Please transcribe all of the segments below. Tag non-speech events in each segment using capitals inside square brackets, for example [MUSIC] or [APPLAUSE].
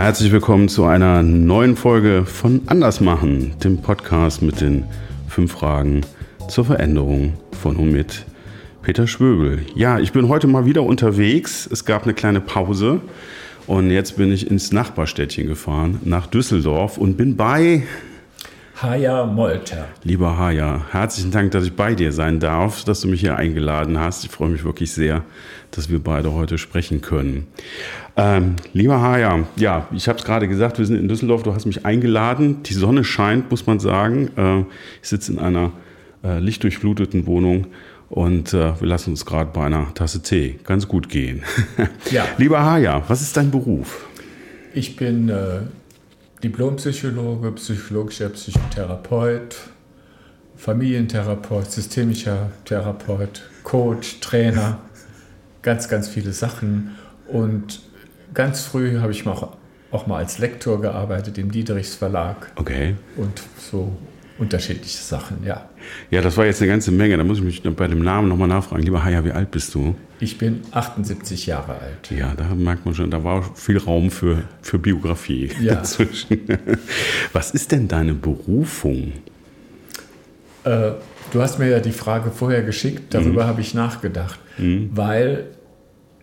Herzlich willkommen zu einer neuen Folge von Andersmachen, dem Podcast mit den fünf Fragen zur Veränderung von und mit Peter Schwöbel. Ja, ich bin heute mal wieder unterwegs. Es gab eine kleine Pause und jetzt bin ich ins Nachbarstädtchen gefahren, nach Düsseldorf und bin bei Haja Molter. Lieber Haja, herzlichen Dank, dass ich bei dir sein darf, dass du mich hier eingeladen hast. Ich freue mich wirklich sehr, dass wir beide heute sprechen können. Ähm, lieber Haja, ja, ich habe es gerade gesagt, wir sind in Düsseldorf, du hast mich eingeladen. Die Sonne scheint, muss man sagen. Äh, ich sitze in einer äh, lichtdurchfluteten Wohnung und äh, wir lassen uns gerade bei einer Tasse Tee ganz gut gehen. Ja. [LAUGHS] Lieber Haja, was ist dein Beruf? Ich bin äh, Diplompsychologe, psychologischer Psychotherapeut, Familientherapeut, systemischer Therapeut, Coach, Trainer, ganz, ganz viele Sachen. Und ganz früh habe ich auch, auch mal als Lektor gearbeitet im Diederichs Verlag. Okay. Und so unterschiedliche Sachen, ja. Ja, das war jetzt eine ganze Menge. Da muss ich mich bei dem Namen nochmal nachfragen. Lieber Haya, wie alt bist du? Ich bin 78 Jahre alt. Ja, da merkt man schon, da war viel Raum für, für Biografie ja. [LAUGHS] dazwischen. Was ist denn deine Berufung? Äh, du hast mir ja die Frage vorher geschickt, darüber mhm. habe ich nachgedacht, mhm. weil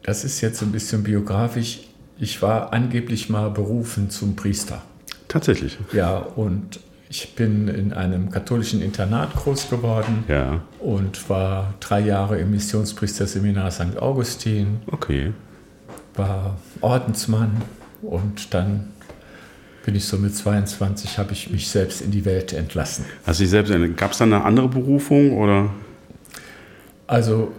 das ist jetzt ein bisschen biografisch. Ich war angeblich mal berufen zum Priester. Tatsächlich. Ja, und ich bin in einem katholischen Internat groß geworden ja. und war drei Jahre im Missionspriesterseminar St. Augustin. Okay. War Ordensmann und dann bin ich so mit 22, habe ich mich selbst in die Welt entlassen. Hast du selbst, gab es da eine andere Berufung oder? Also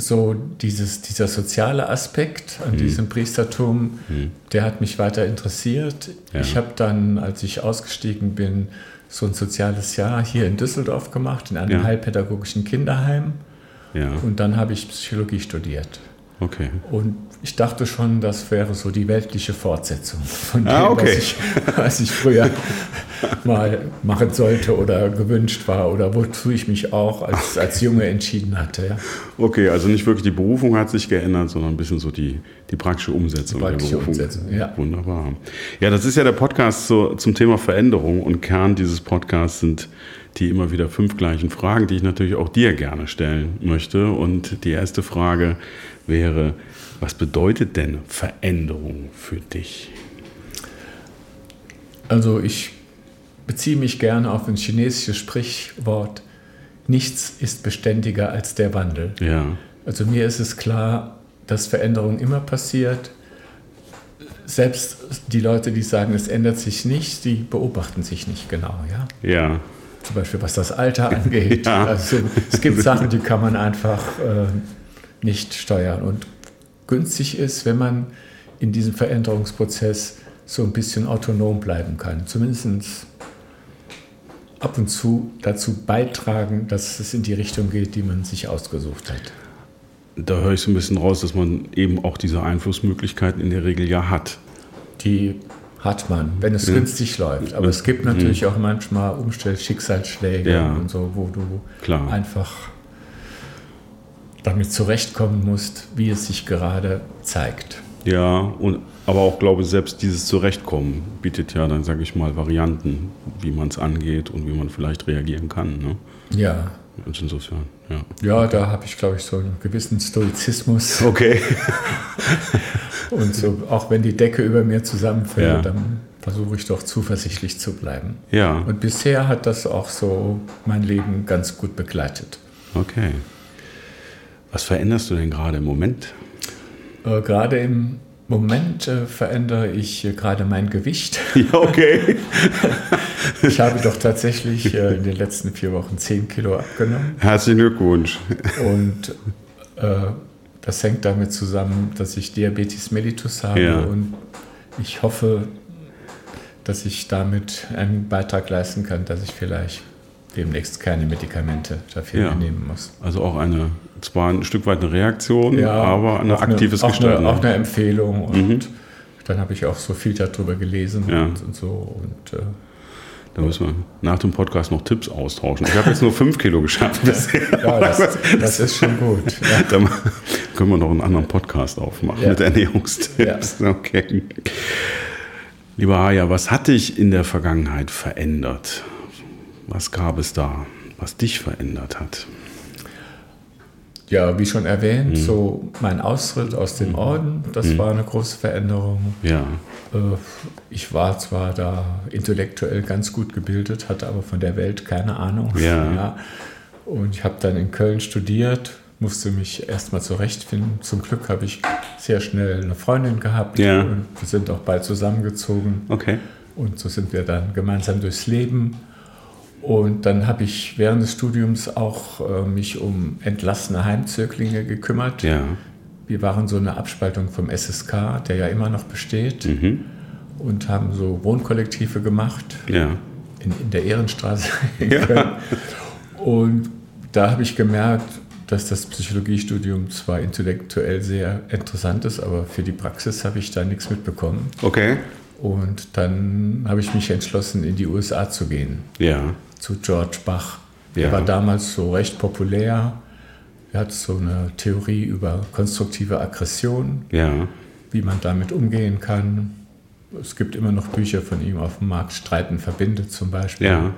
so dieses, dieser soziale Aspekt an mhm. diesem Priestertum, mhm. der hat mich weiter interessiert. Ja. Ich habe dann, als ich ausgestiegen bin, so ein soziales Jahr hier in Düsseldorf gemacht, in einem ja. heilpädagogischen Kinderheim. Ja. Und dann habe ich Psychologie studiert. Okay. Und ich dachte schon, das wäre so die weltliche Fortsetzung von ah, dem, ah, okay. was, ich, was ich früher mal machen sollte oder gewünscht war oder wozu ich mich auch als, als Junge entschieden hatte. Ja. Okay, also nicht wirklich die Berufung hat sich geändert, sondern ein bisschen so die, die praktische Umsetzung die praktische der Berufung. Umsetzung, ja. Wunderbar. Ja, das ist ja der Podcast zu, zum Thema Veränderung und Kern dieses Podcasts sind die immer wieder fünf gleichen Fragen, die ich natürlich auch dir gerne stellen möchte. Und die erste Frage wäre, was bedeutet denn Veränderung für dich? Also ich beziehe mich gerne auf ein chinesisches Sprichwort, nichts ist beständiger als der Wandel. Ja. Also mir ist es klar, dass Veränderung immer passiert. Selbst die Leute, die sagen, es ändert sich nicht, die beobachten sich nicht genau. Ja. ja. Zum Beispiel was das Alter [LAUGHS] angeht. ja. also, es gibt Sachen, die kann man einfach äh, nicht steuern. Und günstig ist, wenn man in diesem Veränderungsprozess so ein bisschen autonom bleiben kann. Zumindest ab und zu dazu beitragen, dass es in die Richtung geht, die man sich ausgesucht hat. Da höre ich so ein bisschen raus, dass man eben auch diese Einflussmöglichkeiten in der Regel ja hat. Die hat man, wenn es ja. günstig läuft. Aber es gibt natürlich mhm. auch manchmal Umstell-Schicksalsschläge ja. und so, wo du Klar. einfach damit zurechtkommen musst, wie es sich gerade zeigt. Ja, und, aber auch glaube selbst dieses Zurechtkommen bietet ja dann, sage ich mal, Varianten, wie man es angeht und wie man vielleicht reagieren kann. Ne? Ja. Und insofern, ja. Ja, da habe ich, glaube ich, so einen gewissen Stoizismus. Okay. [LAUGHS] und so, auch wenn die Decke über mir zusammenfällt, ja. dann versuche ich doch zuversichtlich zu bleiben. Ja. Und bisher hat das auch so mein Leben ganz gut begleitet. Okay. Was veränderst du denn gerade im Moment? Äh, gerade im Moment äh, verändere ich äh, gerade mein Gewicht. [LAUGHS] Ja, okay. [LAUGHS] ich habe doch tatsächlich äh, in den letzten vier Wochen 10 Kilo abgenommen. Herzlichen Glückwunsch. Und äh, das hängt damit zusammen, dass ich Diabetes mellitus habe ja. und ich hoffe, dass ich damit einen Beitrag leisten kann, dass ich vielleicht demnächst keine Medikamente dafür ja. nehmen muss. Also auch eine, zwar ein Stück weit eine Reaktion, ja, aber ein aktives eine, Gestalten. Auch, auch eine Empfehlung und mhm. dann habe ich auch so viel darüber gelesen ja. und, und, so. Und, äh, da müssen wir nach dem Podcast noch Tipps austauschen. Ich habe jetzt nur fünf Kilo geschafft. [LAUGHS] ja, das, das, ist schon gut. Ja. [LAUGHS] Dann können wir noch einen anderen Podcast aufmachen mit Ernährungstipps. Okay. Lieber Haya, was hat dich in der Vergangenheit verändert? Was gab es da, was dich verändert hat? Ja, wie schon erwähnt, mhm. so mein Austritt aus dem Orden, das mhm. war eine große Veränderung. Ja. Äh, ich war zwar da intellektuell ganz gut gebildet, hatte aber von der Welt keine Ahnung. Ja. ja. Und ich habe dann in Köln studiert, musste mich erstmal zurechtfinden. Zum Glück habe ich sehr schnell eine Freundin gehabt ja. und wir sind auch bald zusammengezogen. Okay. Und so sind wir dann gemeinsam durchs Leben. Und dann habe ich während des Studiums auch äh, mich um entlassene Heimzöglinge gekümmert. Ja. Wir waren so eine Abspaltung vom SSK, der ja immer noch besteht, mhm. und haben so Wohnkollektive gemacht ja. in, in der Ehrenstraße [LAUGHS] in Köln. [LAUGHS] Und da habe ich gemerkt, dass das Psychologiestudium zwar intellektuell sehr interessant ist, aber für die Praxis habe ich da nichts mitbekommen. Okay. Und dann habe ich mich entschlossen, in die USA zu gehen. Ja zu George Bach. Der ja. war damals so recht populär. Er hat so eine Theorie über konstruktive Aggression, ja. wie man damit umgehen kann. Es gibt immer noch Bücher von ihm auf dem Markt, Streiten verbindet zum Beispiel. Ja.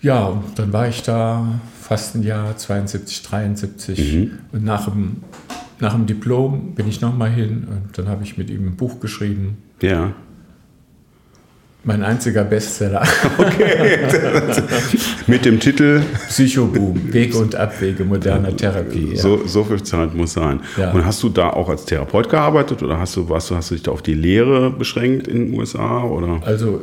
Ja, und dann war ich da fast ein Jahr, 72, 73. Mhm. Und nach dem, nach dem Diplom bin ich nochmal hin und dann habe ich mit ihm ein Buch geschrieben. Ja. Mein einziger Bestseller. [LAUGHS] Okay. Mit dem Titel Psychoboom, Weg und Abwege moderner Therapie. Ja. So, so viel Zeit muss sein. Ja. Und hast du da auch als Therapeut gearbeitet oder hast du, was, hast du dich da auf die Lehre beschränkt in den USA? Oder? Also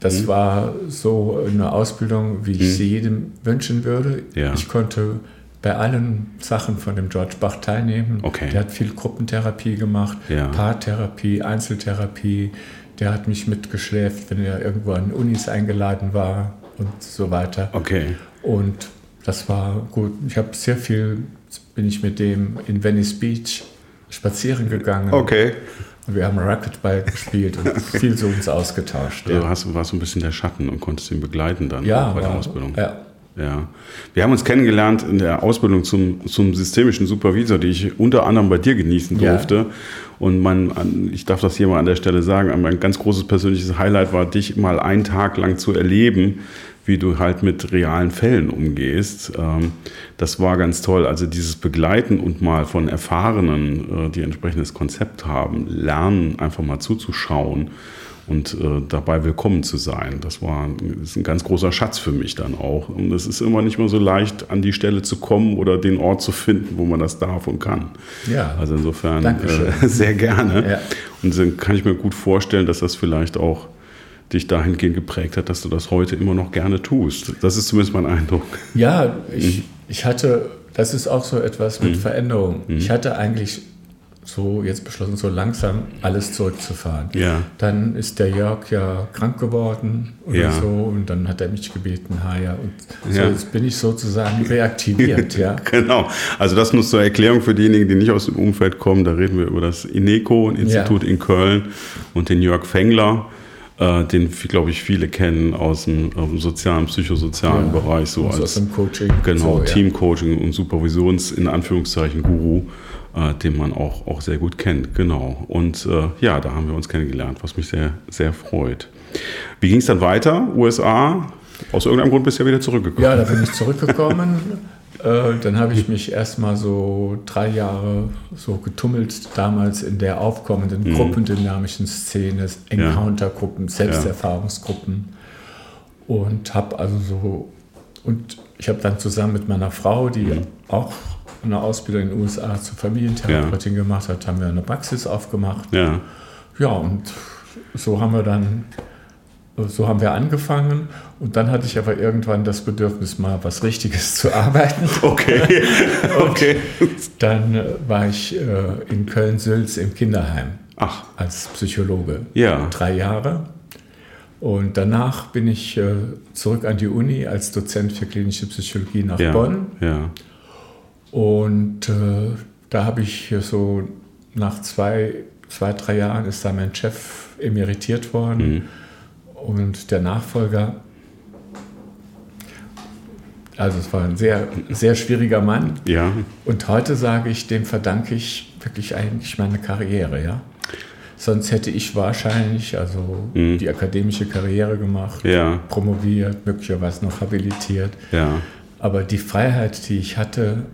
das hm. war so eine Ausbildung, wie ich hm. sie jedem wünschen würde. Ja. Ich konnte bei allen Sachen von dem George Bach teilnehmen. Okay. Der hat viel Gruppentherapie gemacht. Paartherapie, Einzeltherapie, der hat mich mitgeschläft, wenn er irgendwo an Unis eingeladen war und so weiter. Okay. Und das war gut. Ich habe sehr viel, bin ich mit dem in Venice Beach spazieren gegangen. Okay. Und wir haben Racquetball gespielt und [LAUGHS] viel so uns ausgetauscht. Also ja. hast, warst so ein bisschen der Schatten und konntest ihn begleiten dann ja, bei der war, Ausbildung. Ja. Ja, wir haben uns kennengelernt in der Ausbildung zum, zum systemischen Supervisor, die ich unter anderem bei dir genießen durfte. Ja. Und man, ich darf das hier mal an der Stelle sagen, ein ganz großes persönliches Highlight war, dich mal einen Tag lang zu erleben, wie du halt mit realen Fällen umgehst. Ähm, das war ganz toll. Also dieses Begleiten und mal von Erfahrenen, äh, die entsprechendes Konzept haben, lernen, einfach mal zuzuschauen und äh, dabei willkommen zu sein. Das war das ist ein ganz großer Schatz für mich dann auch. Und es ist immer nicht mehr so leicht, an die Stelle zu kommen oder den Ort zu finden, wo man das darf und kann. Ja. Also insofern äh, [LAUGHS] sehr gerne. Ja. Und dann kann ich mir gut vorstellen, dass das vielleicht auch dich dahingehend geprägt hat, dass du das heute immer noch gerne tust. Das ist zumindest mein Eindruck. Ja, ich, mhm. ich hatte, das ist auch so etwas mit mhm. Veränderung. Mhm. Ich hatte eigentlich so jetzt beschlossen, so langsam alles zurückzufahren. Ja. Dann ist der Jörg ja krank geworden oder ja. so und dann hat er mich gebeten, ha ja, und so ja. jetzt bin ich sozusagen reaktiviert. [LAUGHS] ja. Genau, also das nur zur Erklärung für diejenigen, die nicht aus dem Umfeld kommen, da reden wir über das INECO, ein Institut in Köln und den Jörg Fengler äh, den, glaube ich, viele kennen aus dem, aus dem sozialen, psychosozialen Bereich, so als aus dem Coaching. Genau, so, Teamcoaching und Supervisions, in Anführungszeichen, Guru äh, den man auch, auch sehr gut kennt. Genau. Und äh, ja, da haben wir uns kennengelernt, was mich sehr, sehr freut. Wie ging es dann weiter? USA? Aus irgendeinem Grund bist du ja wieder zurückgekommen. Ja, da bin ich zurückgekommen. [LAUGHS] äh, dann habe ich mich erstmal so drei Jahre so getummelt, damals in der aufkommenden mhm. gruppendynamischen Szene, Encounter-Gruppen, Selbsterfahrungsgruppen. Und habe also so, und ich habe dann zusammen mit meiner Frau, die mhm. auch eine Ausbildung in den USA zur Familientherapeutin ja. gemacht hat, haben wir eine Praxis aufgemacht. Ja. Ja, und so haben wir dann, so haben wir angefangen und dann hatte ich aber irgendwann das Bedürfnis, mal was Richtiges zu arbeiten. [LAUGHS] Okay. [LAUGHS] okay. dann äh, war ich äh, in Köln-Sülz im Kinderheim. Ach. Als Psychologe. Ja. Drei Jahre. Und danach bin ich äh, zurück an die Uni als Dozent für klinische Psychologie nach ja. Bonn. Ja. Und äh, da habe ich so nach zwei, zwei, drei Jahren ist da mein Chef emeritiert worden mhm. und der Nachfolger. Also es war ein sehr, sehr schwieriger Mann. Ja. Und heute sage ich, dem verdanke ich wirklich eigentlich meine Karriere, ja. Sonst hätte ich wahrscheinlich also mhm. die akademische Karriere gemacht, ja. promoviert, möglicherweise noch habilitiert. Ja. Aber die Freiheit, die ich hatte,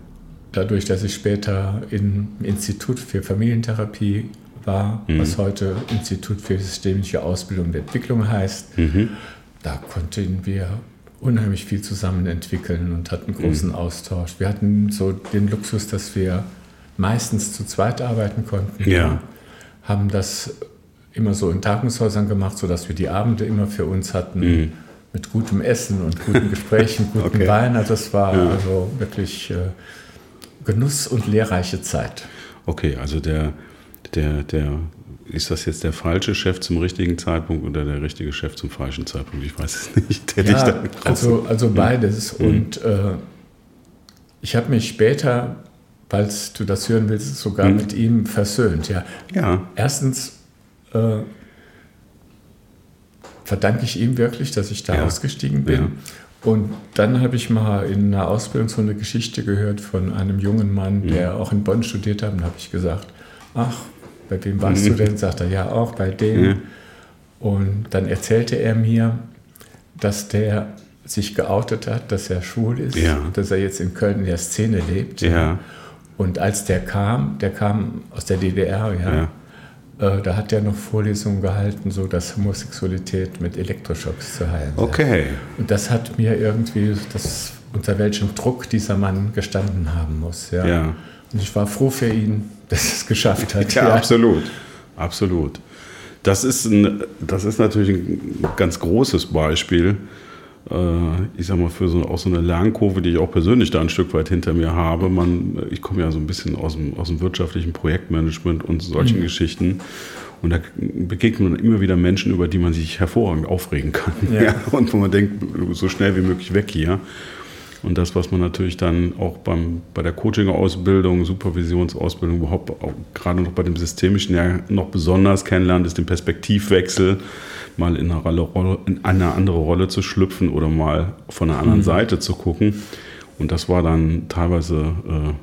dadurch, dass ich später im Institut für Familientherapie war, mhm. was heute Institut für systemische Ausbildung und Entwicklung heißt, mhm. da konnten wir unheimlich viel zusammen entwickeln und hatten großen mhm. Austausch. Wir hatten so den Luxus, dass wir meistens zu zweit arbeiten konnten. Ja. Haben das immer so in Tagungshäusern gemacht, sodass wir die Abende immer für uns hatten. Mhm. Mit gutem Essen und guten Gesprächen, [LAUGHS] guten okay. Wein. Also das war ja. also wirklich äh, Genuss und lehrreiche Zeit. Okay, also der, der, der, ist das jetzt der falsche Chef zum richtigen Zeitpunkt oder der richtige Chef zum falschen Zeitpunkt? Ich weiß es [LAUGHS] nicht. Der ja, also, also beides. Mhm. Und äh, ich habe mich später falls du das hören willst, sogar hm. mit ihm versöhnt. Ja. ja. Erstens äh, verdanke ich ihm wirklich, dass ich da ja. ausgestiegen bin. Ja. Und dann habe ich mal in einer Ausbildung so eine Geschichte gehört von einem jungen Mann, hm. der auch in Bonn studiert hat. Und habe ich gesagt, ach, bei wem warst mhm. du denn? Sagt er, ja, auch bei dem. Ja. Und dann erzählte er mir, dass der sich geoutet hat, dass er schwul ist, ja. dass er jetzt in Köln in der Szene lebt. Ja. Und als der kam, der kam aus der DDR, ja, ja. Äh, da hat er noch Vorlesungen gehalten, so dass Homosexualität mit Elektroschocks zu heilen. Okay. Und das hat mir irgendwie, das, unter welchem Druck dieser Mann gestanden haben muss. Ja. ja. Und ich war froh für ihn, dass er es geschafft hat. [LAUGHS] ja, ja, absolut. Absolut. Das ist, ein, das ist natürlich ein ganz großes Beispiel ich sag mal, für so, auch so eine Lernkurve, die ich auch persönlich da ein Stück weit hinter mir habe. Man, ich komme ja so ein bisschen aus dem, aus dem wirtschaftlichen Projektmanagement und solchen mhm. Geschichten. Und da begegnet man immer wieder Menschen, über die man sich hervorragend aufregen kann. Ja. [LAUGHS] Ja, und wo man denkt, so schnell wie möglich weg hier. Und das, was man natürlich dann auch beim, bei der Coaching-Ausbildung, Supervisionsausbildung, überhaupt auch gerade noch bei dem Systemischen ja noch besonders kennenlernt, ist den Perspektivwechsel mal in eine, Rolle, in eine andere Rolle zu schlüpfen oder mal von einer anderen mhm. Seite zu gucken. Und das war dann teilweise äh,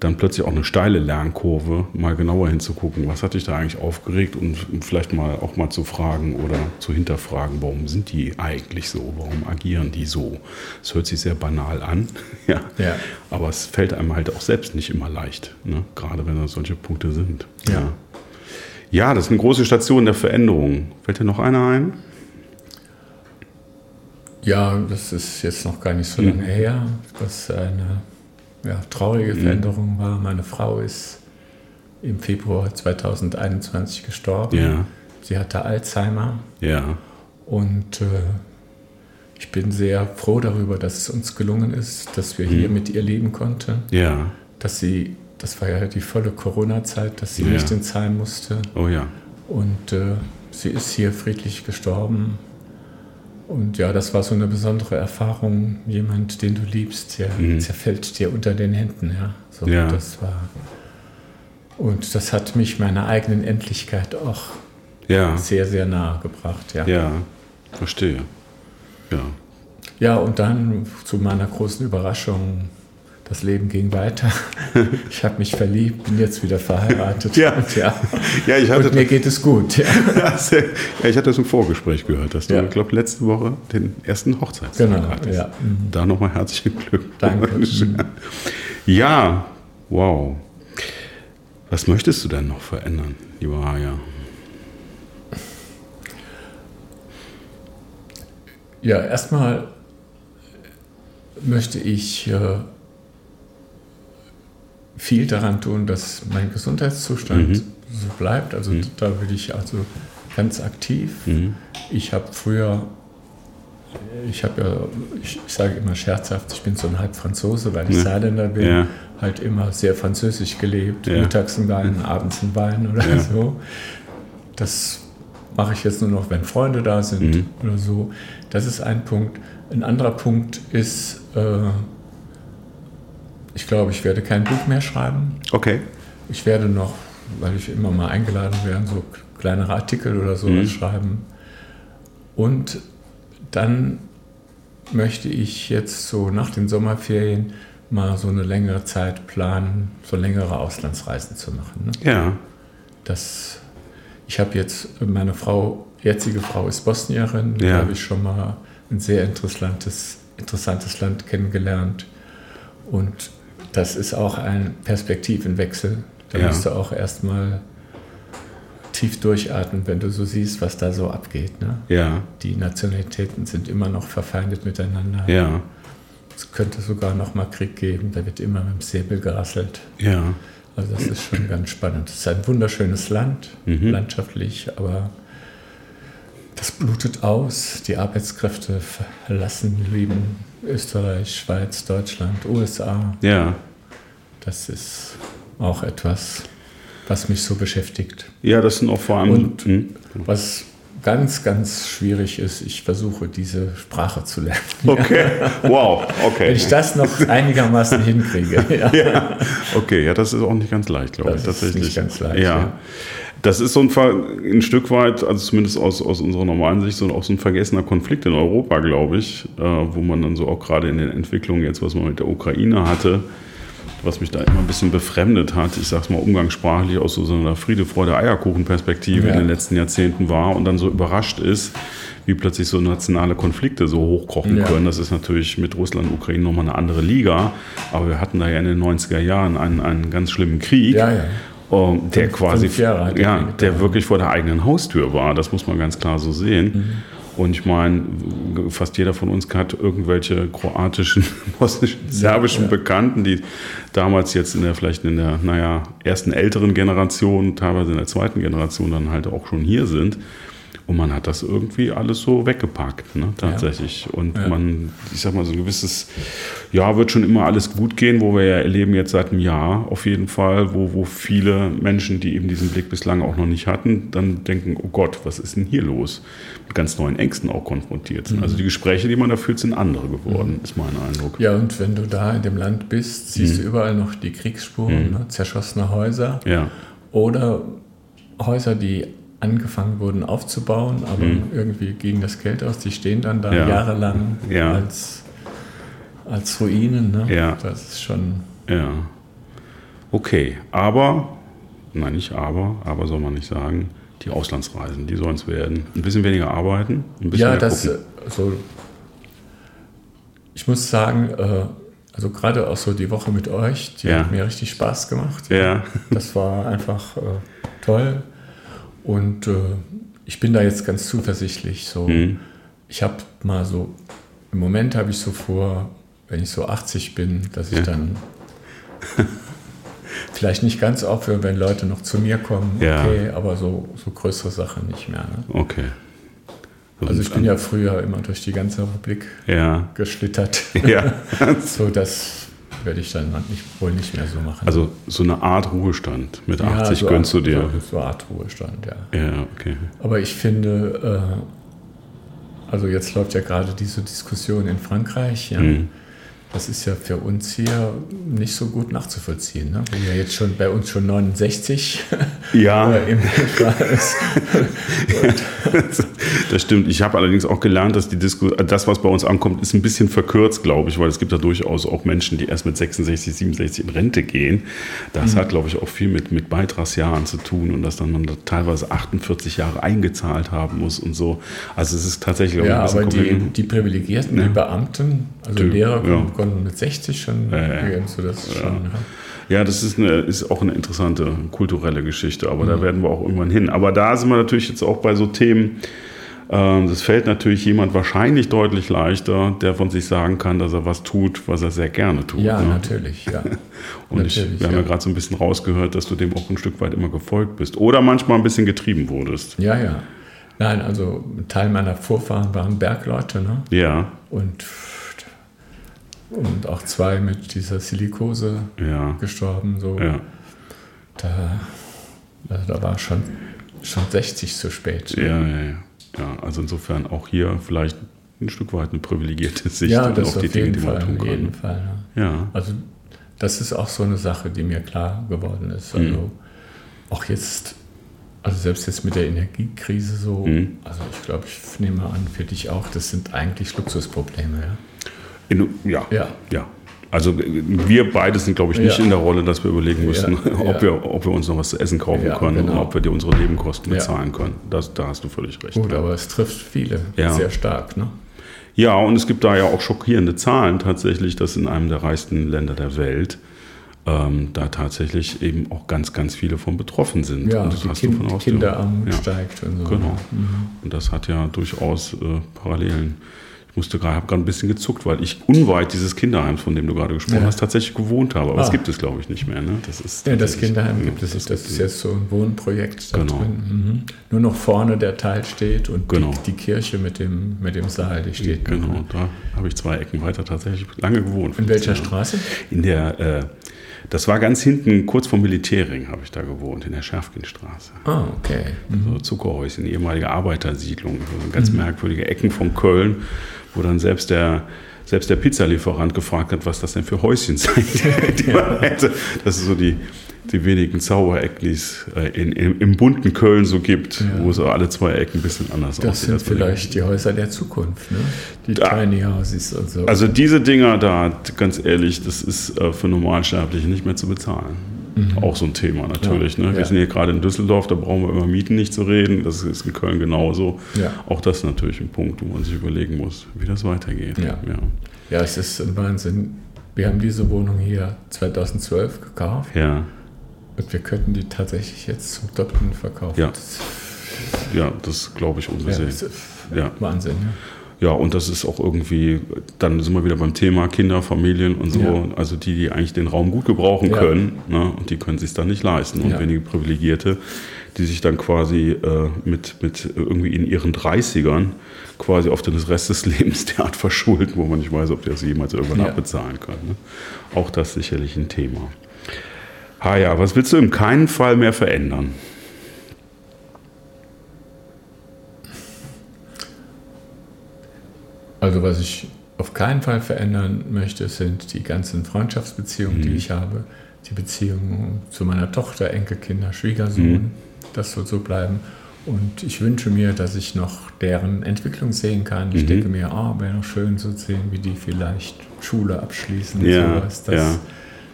dann plötzlich auch eine steile Lernkurve, mal genauer hinzugucken, was hat dich da eigentlich aufgeregt und vielleicht mal auch mal zu fragen oder zu hinterfragen, warum sind die eigentlich so, warum agieren die so. Es hört sich sehr banal an, [LAUGHS] ja. ja. aber es fällt einem halt auch selbst nicht immer leicht, ne? gerade wenn da solche Punkte sind. ja. ja. Ja, das ist eine große Station der Veränderung. Fällt dir noch einer ein? Ja, das ist jetzt noch gar nicht so lange hm. her, was eine ja, traurige hm. Veränderung war. Meine Frau ist im Februar 2021 gestorben. Ja. Sie hatte Alzheimer. Ja. Und äh, ich bin sehr froh darüber, dass es uns gelungen ist, dass wir hm. hier mit ihr leben konnten. Ja. Dass sie das war ja die volle Corona-Zeit, dass sie ja. nicht ins Heim musste. Oh ja. Und äh, sie ist hier friedlich gestorben. Und ja, das war so eine besondere Erfahrung. Jemand, den du liebst, der mhm. zerfällt dir unter den Händen. Ja, so, ja. das war. Und das hat mich meiner eigenen Endlichkeit auch ja. sehr, sehr nahe gebracht. Ja, ja verstehe. Ja. Ja, und dann zu meiner großen Überraschung das Leben ging weiter. [LAUGHS] Ich habe mich verliebt, bin jetzt wieder verheiratet. ja. Und, ja. ja ich hatte und mir geht es gut. Ja. [LAUGHS] ja, ich hatte das im Vorgespräch gehört, dass du, ja. ich glaube, letzte Woche den ersten Hochzeitstag genau, hattest. Ja. Mhm. Da nochmal herzlichen Glückwunsch. Danke. [LAUGHS] Ja, wow. Was möchtest du denn noch verändern, lieber Haja? Ja, erstmal möchte ich äh, viel daran tun, dass mein Gesundheitszustand mhm. so bleibt. Also mhm. da bin ich also ganz aktiv. Mhm. Ich habe früher, ich habe ja, ich, ich, sage immer scherzhaft, ich bin so ein halb Franzose, weil ich ja. Saarländer bin, ja. halt immer sehr französisch gelebt, ja. mittags ein Wein, mhm. abends ein Wein oder so. Das mache ich jetzt nur noch, wenn Freunde da sind mhm. oder so. Das ist ein Punkt. Ein anderer Punkt ist, äh, ich glaube, ich werde kein Buch mehr schreiben. Okay. Ich werde noch, weil ich immer mal eingeladen werde, so kleinere Artikel oder so mhm. schreiben. Und dann möchte ich jetzt so nach den Sommerferien mal so eine längere Zeit planen, so längere Auslandsreisen zu machen. Ne? Ja. Das, Ich habe jetzt, meine Frau, jetzige Frau ist Bosnierin, Ja. da habe ich schon mal ein sehr interessantes, interessantes Land kennengelernt. Und das ist auch ein Perspektivenwechsel. Da Ja. musst du auch erstmal tief durchatmen, wenn du so siehst, was da so abgeht. Ne? Ja, Die Nationalitäten sind immer noch verfeindet miteinander. ja, Es könnte sogar noch mal Krieg geben, da wird immer mit dem Säbel gerasselt. ja. Also das ist schon ganz spannend. Es ist ein wunderschönes Land, Mhm. landschaftlich, aber das blutet aus. Die Arbeitskräfte verlassen Lieben Österreich, Schweiz, Deutschland, USA. Ja, Das ist auch etwas, was mich so beschäftigt. ja, das sind auch vor allem. Und- Hm? Was ganz, ganz schwierig ist, ich versuche diese Sprache zu lernen. [LAUGHS] Okay, wow, okay. Wenn ich das noch einigermaßen hinkriege. [LAUGHS] Ja. ja. Okay, ja, das ist auch nicht ganz leicht, glaube Das ich. ist Tatsächlich. nicht ganz leicht, Ja. ja. Das ist so ein, ein Stück weit, also zumindest aus, aus unserer normalen Sicht, so auch so ein vergessener Konflikt in Europa, glaube ich, äh, wo man dann so auch gerade in den Entwicklungen jetzt, was man mit der Ukraine hatte, was mich da immer ein bisschen befremdet hat, ich sag's mal umgangssprachlich aus so einer Friede, Freude, Eierkuchen-Perspektive Ja. in den letzten Jahrzehnten war und dann so überrascht ist, wie plötzlich so nationale Konflikte so hochkochen Ja. können. Das ist natürlich mit Russland und Ukraine nochmal eine andere Liga, aber wir hatten da ja in den 90er Jahren einen, einen ganz schlimmen Krieg. Ja, ja. ähm, der Fünf- quasi, fünf ja, Krieg der wirklich vor der eigenen Haustür war. Das muss man ganz klar so sehen. Mhm. Und ich meine, fast jeder von uns hat irgendwelche kroatischen, [LAUGHS] bosnischen, serbischen ja. Bekannten, die damals jetzt in der vielleicht in der, naja, ersten älteren Generation, teilweise in der zweiten Generation dann halt auch schon hier sind. Und man hat das irgendwie alles so weggepackt, ne, tatsächlich. Und Ja. man, ich sag mal, so ein gewisses, ja, wird schon immer alles gut gehen, wo wir ja erleben jetzt seit einem Jahr auf jeden Fall, wo, wo viele Menschen, die eben diesen Blick bislang auch noch nicht hatten, dann denken, oh Gott, was ist denn hier los? Mit ganz neuen Ängsten auch konfrontiert sind. Also die Gespräche, die man da führt, sind andere geworden, ist mein Eindruck. Ja, und wenn du da in dem Land bist, siehst du überall noch die Kriegsspuren, ne? zerschossene Häuser Ja, oder Häuser, die angefangen wurden aufzubauen, aber irgendwie ging das Geld aus. Die stehen dann da Ja. jahrelang Ja. als, als Ruinen. Ne? Ja. Das ist schon. ja. Okay, aber, nein, nicht aber, aber soll man nicht sagen, die Auslandsreisen, die sollen es werden. Ein bisschen weniger arbeiten, ein bisschen Ja, mehr das, gucken. äh, so. Ich muss sagen, äh, also gerade auch so die Woche mit euch, die Ja. hat mir richtig Spaß gemacht. Ja, Das war einfach äh, toll. Und äh, ich bin da jetzt ganz zuversichtlich. So, Mhm. Ich habe mal so, im Moment habe ich so vor, wenn ich so 80 bin, dass ich Ja. dann vielleicht nicht ganz aufhöre, wenn Leute noch zu mir kommen. Ja. Okay, aber so, so größere Sachen nicht mehr. Ne? okay. Also ich bin ja früher immer durch die ganze Republik Ja, geschlittert. ja. [LAUGHS] So, das werde ich dann nicht, wohl nicht mehr so machen. Also so eine Art Ruhestand. Mit Ja, 80 so gönnst du Art- dir. So, so eine Art Ruhestand, ja. Ja, okay. Aber ich finde, äh, also jetzt läuft ja gerade diese Diskussion in Frankreich, ja. Mhm. Das ist ja für uns hier nicht so gut nachzuvollziehen. Ne? Wir ja jetzt schon bei uns schon 69 [LAUGHS] Ja, äh, [LAUGHS] im ist. [LAUGHS] das stimmt. Ich habe allerdings auch gelernt, dass die Disku das, was bei uns ankommt, ist ein bisschen verkürzt, glaube ich, weil es gibt ja durchaus auch Menschen, die erst mit 66, 67 in Rente gehen. Das Mhm. hat, glaube ich, auch viel mit, mit Beitragsjahren zu tun und dass dann man da teilweise 48 Jahre eingezahlt haben muss und so. Also es ist tatsächlich auch Ja, ein bisschen aber die, die Privilegierten, Ja. die Beamten, also Die- Lehrer ja. konnten, mit 60 schon Ja, ja. gehen, so das ist schon. Ja. Ja, das ist, eine, ist auch eine interessante kulturelle Geschichte, aber Mhm. da werden wir auch irgendwann hin. Aber da sind wir natürlich jetzt auch bei so Themen, ähm, das fällt natürlich jemand wahrscheinlich deutlich leichter, der von sich sagen kann, dass er was tut, was er sehr gerne tut. Ja, ne? natürlich, ja. [LAUGHS] Und ich, natürlich, wir haben ja ja. gerade so ein bisschen rausgehört, dass du dem auch ein Stück weit immer gefolgt bist oder manchmal ein bisschen getrieben wurdest. Ja, ja. Nein, also ein Teil meiner Vorfahren waren Bergleute, ne? Ja, Und, und auch zwei mit dieser Silikose ja, gestorben. So. ja. Da, also da war schon, schon 60 zu spät. Ja, ja, ja. ja, also insofern auch hier vielleicht ein Stück weit eine privilegierte Sicht ja auf das die auf Dinge, jeden die man Fall. tun Auf kann. jeden Fall ne? Ja, Also das ist auch so eine Sache, die mir klar geworden ist. Also Mhm. auch jetzt, also selbst jetzt mit der Energiekrise so, Mhm. also ich glaube, ich nehme an, für dich auch, das sind eigentlich Luxusprobleme. Ja. In, ja, Ja. ja. Also wir beide sind, glaube ich, nicht Ja. in der Rolle, dass wir überlegen müssen, Ja, [LAUGHS] ob, ja. Wir, ob wir uns noch was zu essen kaufen können genau. und ob wir dir unsere Nebenkosten bezahlen können. Das, da hast du völlig recht. Gut, aber es trifft viele Ja. sehr stark. Ne? Ja, und es gibt da ja auch schockierende Zahlen tatsächlich, dass in einem der reichsten Länder der Welt ähm, da tatsächlich eben auch ganz, ganz viele von betroffen sind. Ja, und das die hast du kind, von Ausstellungen. Kinderarmut Ja. steigt und so. Genau. Und das hat ja durchaus äh, Parallelen. Ich musste gerade, habe gerade ein bisschen gezuckt, weil ich unweit dieses Kinderheims, von dem du gerade gesprochen Ja. hast, tatsächlich gewohnt habe. Aber Ah. es gibt es, glaube ich, nicht mehr. Ne? Das ist Ja, das Kinderheim ja, gibt es nicht. Das ist jetzt so ein Wohnprojekt da Genau. drin. Mhm. Nur noch vorne der Teil steht und Genau. die, die Kirche mit dem, mit dem Saal, die steht. Genau, da habe ich zwei Ecken weiter tatsächlich lange gewohnt. In welcher 15 Straße? In der, äh, das war ganz hinten, kurz vor Militärring habe ich da gewohnt, in der Schärfgenstraße. Ah, okay. So Zuckerhäuschen, ehemalige Arbeitersiedlung, so ganz merkwürdige Ecken von Köln, wo dann selbst der, selbst der Pizzalieferant gefragt hat, was das denn für Häuschen [LAUGHS] seien, [LAUGHS] die man hätte. Das ist so die, die wenigen es äh, in, in, im bunten Köln so gibt, Ja. wo so alle zwei Ecken ein bisschen anders Das sind als bei den- vielleicht die Häuser der Zukunft, ne? Die Da- Tiny Houses und so. Also diese Dinger da, ganz ehrlich, das ist äh, für Normalsterbliche nicht mehr zu bezahlen. Auch so ein Thema natürlich. Ja, ne? Wir ja. sind hier gerade in Düsseldorf, da brauchen wir über Mieten nicht zu reden. Das ist in Köln genauso. Auch das ist natürlich ein Punkt, wo man sich überlegen muss, wie das weitergeht. Ja. ja, es ist ein Wahnsinn. Wir haben diese Wohnung hier 2012 gekauft Ja. Und wir könnten die tatsächlich jetzt zum Doppelten verkaufen. Ja. Das, ja, das glaube ich ja, unbesehen. ist Ja. Wahnsinn. Ja. Ja, und das ist auch irgendwie, dann sind wir wieder beim Thema Kinder, Familien und so. Ja. Also die, die eigentlich den Raum gut gebrauchen Ja. können, ne? und die können sich dann nicht leisten. Und Ja. wenige Privilegierte, die sich dann quasi äh, mit, mit irgendwie in ihren 30ern quasi auf den Rest des [LAUGHS] Lebens derart verschulden, wo man nicht weiß, ob die das jemals irgendwann Ja. abbezahlen können. Ne? Auch das sicherlich ein Thema. Ah ja, was willst du im keinen Fall mehr verändern? Also was ich auf keinen Fall verändern möchte, sind die ganzen Freundschaftsbeziehungen, die Mhm. ich habe. Die Beziehungen zu meiner Tochter, Enkelkinder, Schwiegersohn. Mhm. Das soll so bleiben. Und ich wünsche mir, dass ich noch deren Entwicklung sehen kann. Ich Mhm. denke mir, ah, wäre noch schön zu sehen, wie die vielleicht Schule abschließen und Ja, sowas. Das, ja.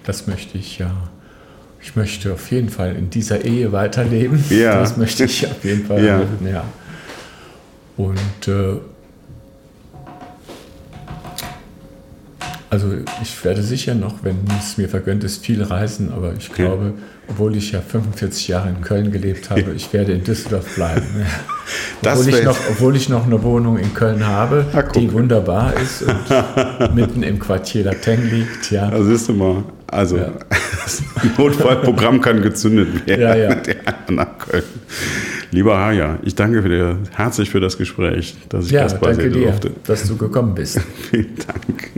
das möchte ich ja. Ich möchte auf jeden Fall in dieser Ehe weiterleben. Ja. [LAUGHS] Das möchte ich auf jeden Fall. Ja. ja. Und äh, also ich werde sicher noch, wenn es mir vergönnt ist, viel reisen, aber ich Ja. glaube, obwohl ich ja 45 Jahre in Köln gelebt habe, ich werde in Düsseldorf bleiben. Ja. [LAUGHS] Das Obwohl, ich noch, obwohl ich noch eine Wohnung in Köln habe, guck. die wunderbar ist und [LAUGHS] mitten im Quartier Lateng liegt. Ja. Also siehst du mal, also Ja. Das [LAUGHS] Notfallprogramm kann gezündet werden. Ja, ja. [LAUGHS] Nach Köln. Lieber Haja, ich danke dir herzlich für das Gespräch, dass ich Ja, Gast bei danke dir, durfte. dass du gekommen bist. [LAUGHS] Vielen Dank.